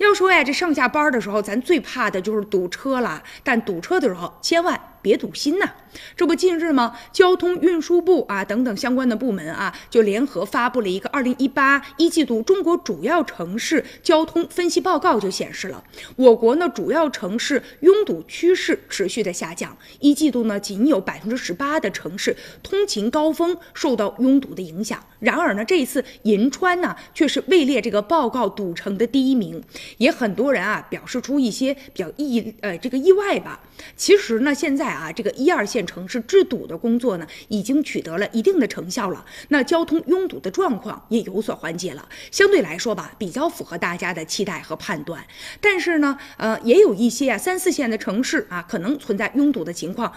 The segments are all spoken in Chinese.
要说呀，这上下班的时候，咱最怕的就是堵车了。但堵车的时候，千万别堵心呐。这不，近日吗？交通运输部啊等等相关的部门啊，就联合发布了一个二零一八一季度中国主要城市交通分析报告，就显示了我国呢主要城市拥堵趋势持续的下降。一季度呢，仅有百分之十八的城市通勤高峰受到拥堵的影响。然而呢，这一次银川呢却是位列这个报告堵城的第一名。也很多人啊表示出一些比较意呃这个意外吧。其实呢，现在啊这个一二线城市治堵的工作呢已经取得了一定的成效了，那交通拥堵的状况也有所缓解了，相对来说吧比较符合大家的期待和判断。但是呢，呃也有一些啊三四线的城市啊可能存在拥堵的情况。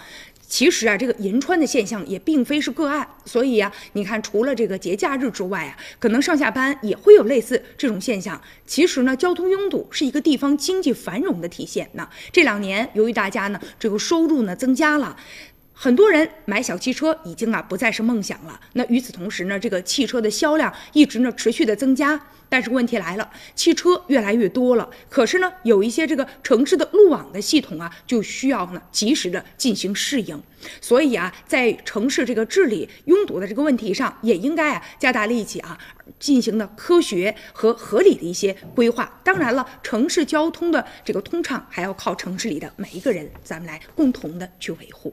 其实啊，这个银川的现象也并非是个案，所以呀，你看，除了这个节假日之外啊，可能上下班也会有类似这种现象。其实呢，交通拥堵是一个地方经济繁荣的体现。那这两年，由于大家呢这个收入呢增加了。很多人买小汽车已经啊不再是梦想了。那与此同时呢，这个汽车的销量一直呢持续的增加。但是问题来了，汽车越来越多了，可是呢，有一些这个城市的路网的系统啊，就需要呢及时的进行适应。所以啊，在城市这个治理拥堵的这个问题上，也应该啊加大力气啊，进行的科学和合理的一些规划。当然了，城市交通的这个通畅，还要靠城市里的每一个人，咱们来共同的去维护。